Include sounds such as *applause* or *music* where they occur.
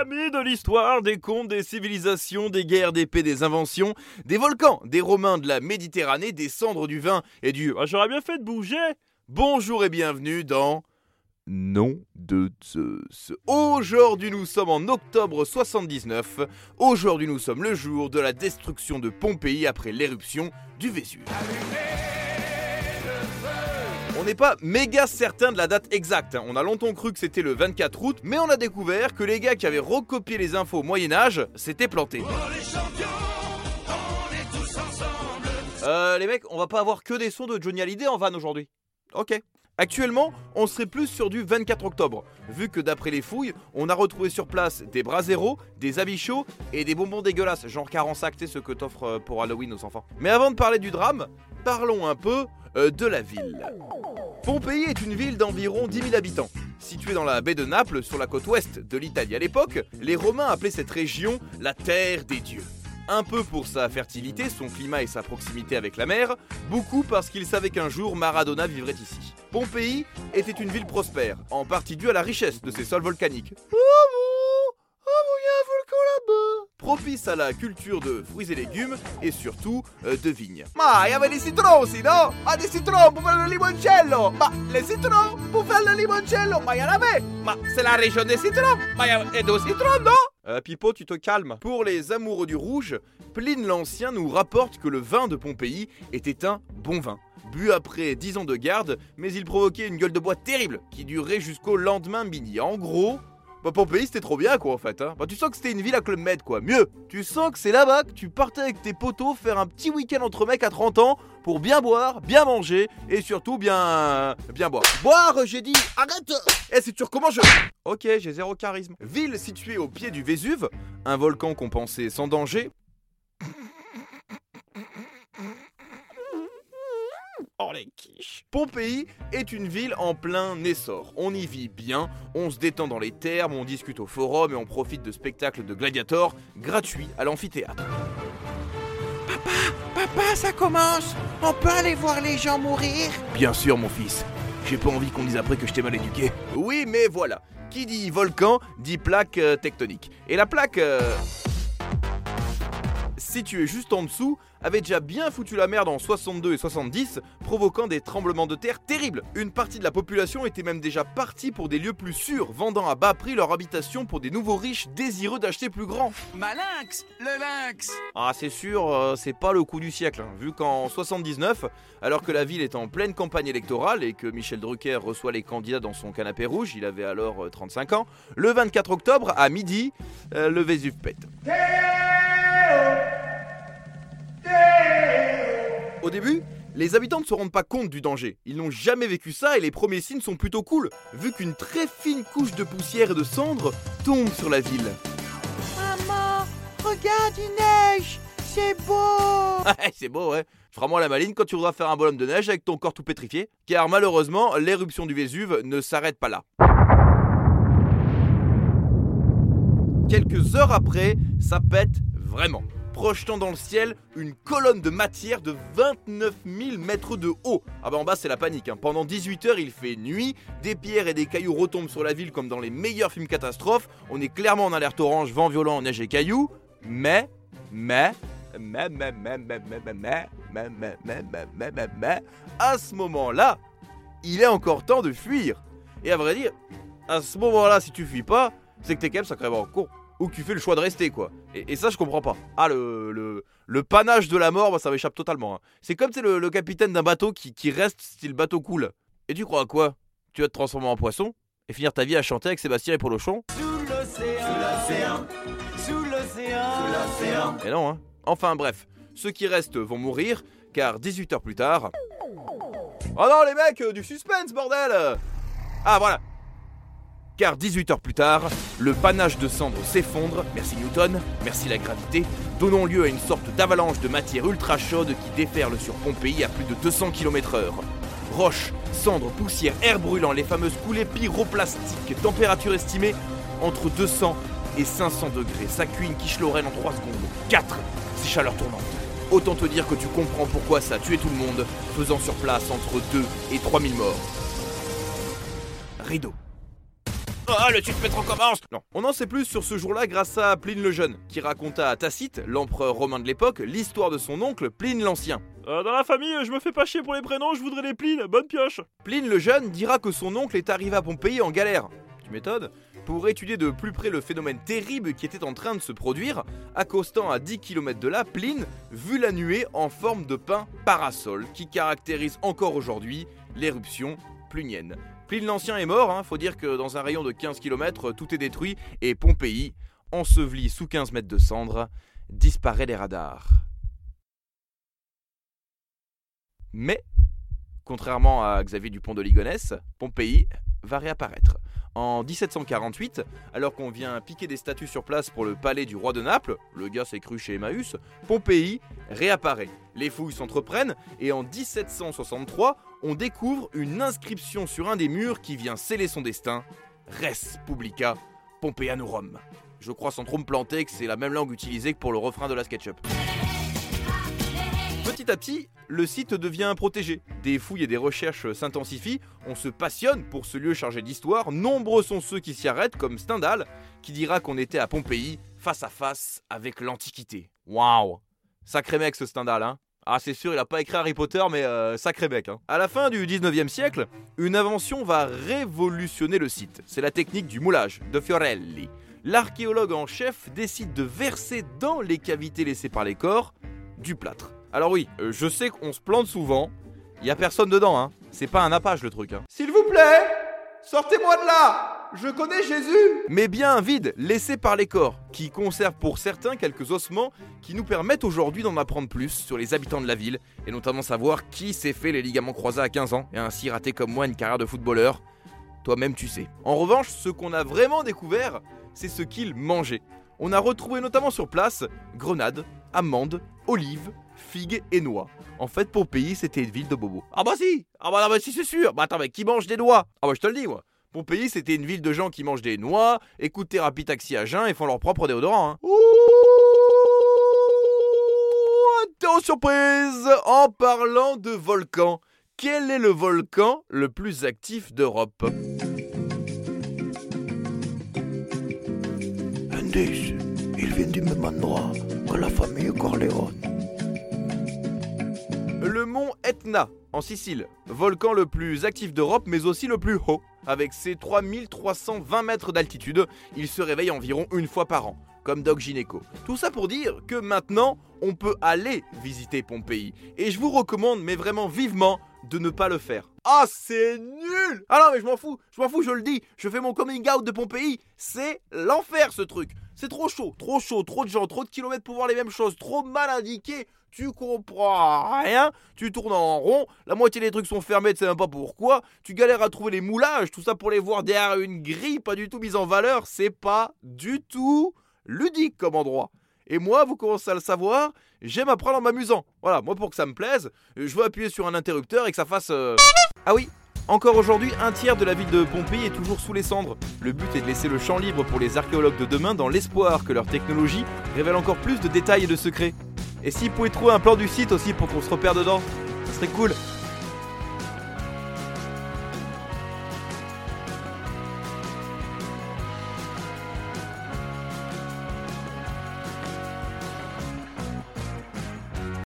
Amis de l'histoire, des contes, des civilisations, des guerres, des paix, des inventions, des volcans, des Romains de la Méditerranée, des cendres du vin et du ah, j'aurais bien fait de bouger. Bonjour et bienvenue dans Nom de Zeus. Aujourd'hui nous sommes en octobre 79. Aujourd'hui nous sommes le jour de la destruction de Pompéi après l'éruption du Vésuve. On n'est pas méga certain de la date exacte. hein. On a longtemps cru que c'était le 24 août, mais on a découvert que les gars qui avaient recopié les infos au Moyen Âge s'étaient plantés. Euh, les mecs, on va pas avoir que des sons de Johnny Hallyday en van aujourd'hui. Ok. Actuellement, on serait plus sur du 24 octobre, vu que d'après les fouilles, on a retrouvé sur place des bras zéro, des habits chauds et des bonbons dégueulasses, genre 40 sacs, sais, ceux que t'offres euh, pour Halloween aux enfants. Mais avant de parler du drame, parlons un peu euh, de la ville. Pompéi est une ville d'environ 10 000 habitants. Située dans la baie de Naples, sur la côte ouest de l'Italie à l'époque, les Romains appelaient cette région la terre des dieux. Un peu pour sa fertilité, son climat et sa proximité avec la mer, beaucoup parce qu'ils savaient qu'un jour Maradona vivrait ici. Pompéi était une ville prospère, en partie due à la richesse de ses sols volcaniques. Oh bon? Oh bon, il y a un volcan là-bas Propice à la culture de fruits et légumes et surtout euh, de vignes. Ma, il y avait des citrons aussi, non? Ah, des citrons pour faire le limoncello Ma, les citrons pour faire le limoncello Ma, il y en avait Ma, c'est la région des citrons Ma, il y avait des citrons, non? Euh, Pipo, tu te calmes. Pour les amoureux du rouge, Pline l'Ancien nous rapporte que le vin de Pompéi était un bon vin. Bu après 10 ans de garde, mais il provoquait une gueule de bois terrible qui durait jusqu'au lendemain midi. En gros, bah Pompéi c'était trop bien quoi en fait. Hein. Bah tu sens que c'était une ville à Club Med quoi. Mieux, tu sens que c'est là-bas que tu partais avec tes potos faire un petit week-end entre mecs à 30 ans pour bien boire, bien manger et surtout bien bien boire. Boire, j'ai dit, arrête Eh, si tu recommences, je. Ok, j'ai zéro charisme. Ville située au pied du Vésuve, un volcan qu'on pensait sans danger. Les quiches Pompéi est une ville en plein essor. On y vit bien, on se détend dans les thermes, on discute au forum et on profite de spectacles de gladiators gratuits à l'amphithéâtre. Papa, ça commence On peut aller voir les gens mourir? Bien sûr, mon fils. J'ai pas envie qu'on dise après que je t'ai mal éduqué. Oui, mais voilà. Qui dit volcan dit plaque euh, tectonique. Et la plaque. euh, située juste en dessous, avait déjà bien foutu la merde en 62 et 70, provoquant des tremblements de terre terribles. Une partie de la population était même déjà partie pour des lieux plus sûrs, vendant à bas prix leur habitation pour des nouveaux riches désireux d'acheter plus grand. Ma lynx Le lynx Ah, c'est sûr, euh, c'est pas le coup du siècle, hein, vu qu'en 79, alors que la ville est en pleine campagne électorale et que Michel Drucker reçoit les candidats dans son canapé rouge, il avait alors euh, 35 ans, le 24 octobre, à midi, euh, le Vésuve pète. Au début, les habitants ne se rendent pas compte du danger. Ils n'ont jamais vécu ça et les premiers signes sont plutôt cool, vu qu'une très fine couche de poussière et de cendres tombe sur la ville. Maman, regarde, il neige C'est beau *laughs* c'est beau, ouais. Feras-moi la maline quand tu voudras faire un bonhomme de neige avec ton corps tout pétrifié, car malheureusement, l'éruption du Vésuve ne s'arrête pas là. Quelques heures après, ça pète vraiment, projetant dans le ciel une colonne de matière de 29 000 mètres de haut. Ah bah en bas c'est la panique, hein. pendant 18 heures il fait nuit, des pierres et des cailloux retombent sur la ville comme dans les meilleurs films catastrophes, on est clairement en alerte orange, vent violent, neige et cailloux, mais, mais, mais, mais, mais, mais, mais, mais, mais, mais, mais, mais, mais, mais, mais, mais, à ce moment-là, il est encore temps de fuir. Et à vrai dire, à ce moment-là, si tu fuis pas, c'est que t'es quand même sacrément con. Ou que tu fais le choix de rester, quoi. Et, et ça, je comprends pas. Ah, le, le, le panache de la mort, ça m'échappe totalement. hein. C'est comme c'est le, le capitaine d'un bateau qui, qui reste si le bateau coule. Et tu crois à quoi? Tu vas te transformer en poisson et finir ta vie à chanter avec Sébastien et Polochon Sous l'océan Sous l'océan Sous l'océan Et non, hein. Enfin bref, ceux qui restent vont mourir, car 18 heures plus tard... Oh non les mecs, euh, du suspense bordel Ah voilà Car 18 heures plus tard, le panache de cendres s'effondre, merci Newton, merci la gravité, donnant lieu à une sorte d'avalanche de matière ultra chaude qui déferle sur Pompéi à plus de 200 km heure. Roches, cendres, poussière, air brûlant, les fameuses coulées pyroplastiques, température estimée entre 200 et 500 degrés. Ça cuit une quiche lorraine en 3 secondes. 4 C'est chaleur tournante. Autant te dire que tu comprends pourquoi ça a tué tout le monde, faisant sur place entre 2 et 3000 morts. Rideau. Oh, le suspense recommence Non, on en sait plus sur ce jour-là grâce à Pline le Jeune, qui raconta à Tacite, l'empereur romain de l'époque, l'histoire de son oncle Pline l'Ancien. Euh, dans la famille, je me fais pas chier pour les prénoms, je voudrais les plines, bonne pioche Pline le Jeune dira que son oncle est arrivé à Pompéi en galère. Tu m'étonnes Pour étudier de plus près le phénomène terrible qui était en train de se produire, accostant à 10 km de là, Pline vit la nuée en forme de pain parasol qui caractérise encore aujourd'hui l'éruption plunienne. Pline l'Ancien est mort, hein, faut dire que dans un rayon de 15 km, tout est détruit et Pompéi, enseveli sous 15 mètres de cendres, disparaît des radars. Mais, contrairement à Xavier Dupont de Ligonnès, Pompéi va réapparaître. En 1748, alors qu'on vient piquer des statues sur place pour le palais du roi de Naples, le gars s'est cru chez Emmaüs, Pompéi réapparaît. Les fouilles s'entreprennent et en 1763, on découvre une inscription sur un des murs qui vient sceller son destin Res Publica Pompeianorum. Je crois sans trop me planter que c'est la même langue utilisée que pour le refrain de la SketchUp. Petit à petit, le site devient protégé. Des fouilles et des recherches s'intensifient, on se passionne pour ce lieu chargé d'histoire, nombreux sont ceux qui s'y arrêtent, comme Stendhal, qui dira qu'on était à Pompéi, face à face avec l'Antiquité. Waouh Sacré mec ce Stendhal, hein ah, c'est sûr, il a pas écrit Harry Potter, mais euh, sacré mec. Hein. À la fin du 19e siècle, une invention va révolutionner le site. C'est la technique du moulage, de Fiorelli. L'archéologue en chef décide de verser dans les cavités laissées par les corps du plâtre. Alors oui, euh, je sais qu'on se plante souvent. Il y a personne dedans, hein. C'est pas un appage le truc, hein. S'il vous plaît, sortez-moi de là Je connais Jésus Mais bien vide, laissé par les corps, qui conservent pour certains quelques ossements qui nous permettent aujourd'hui d'en apprendre plus sur les habitants de la ville, et notamment savoir qui s'est fait les ligaments croisés à 15 ans, et ainsi raté comme moi une carrière de footballeur. Toi-même tu sais. En revanche, ce qu'on a vraiment découvert, c'est ce qu'ils mangeaient. On a retrouvé notamment sur place grenades, amandes, olives, figues et noix. En fait, Pompéi, c'était une ville de bobos. Ah bah si Ah bah, non, bah si, c'est sûr Bah attends, mais qui mange des noix? Ah bah je te le dis, moi. Pompéi, c'était une ville de gens qui mangent des noix, écoutent thérapie taxi à jeun et font leur propre déodorant. Hein. Ouh Attention surprise En parlant de volcan, quel est le volcan le plus actif d'Europe? Indice, il vient du même endroit que la famille Corleone. Le mont Etna, en Sicile, volcan le plus actif d'Europe mais aussi le plus haut. Avec ses 3320 mètres d'altitude, il se réveille environ une fois par an, comme Doc Gineco. Tout ça pour dire que maintenant, on peut aller visiter Pompéi. Et je vous recommande, mais vraiment vivement, de ne pas le faire. Ah, c'est nul Ah non, mais je m'en fous, je m'en fous, je le dis. Je fais mon coming out de Pompéi. C'est l'enfer ce truc. C'est trop chaud, trop chaud, trop de gens, trop de kilomètres pour voir les mêmes choses, trop mal indiqué. Tu comprends rien, tu tournes en rond, la moitié des trucs sont fermés, tu sais même pas pourquoi. Tu galères à trouver les moulages, tout ça pour les voir derrière une grille, pas du tout mise en valeur. C'est pas du tout ludique comme endroit. Et moi, vous commencez à le savoir, j'aime apprendre en m'amusant. Voilà, moi pour que ça me plaise, je veux appuyer sur un interrupteur et que ça fasse... euh, Ah oui, encore aujourd'hui, un tiers de la ville de Pompéi est toujours sous les cendres. Le but est de laisser le champ libre pour les archéologues de demain dans l'espoir que leur technologie révèle encore plus de détails et de secrets. Et s'ils pouvaient trouver un plan du site aussi pour qu'on se repère dedans, ça serait cool.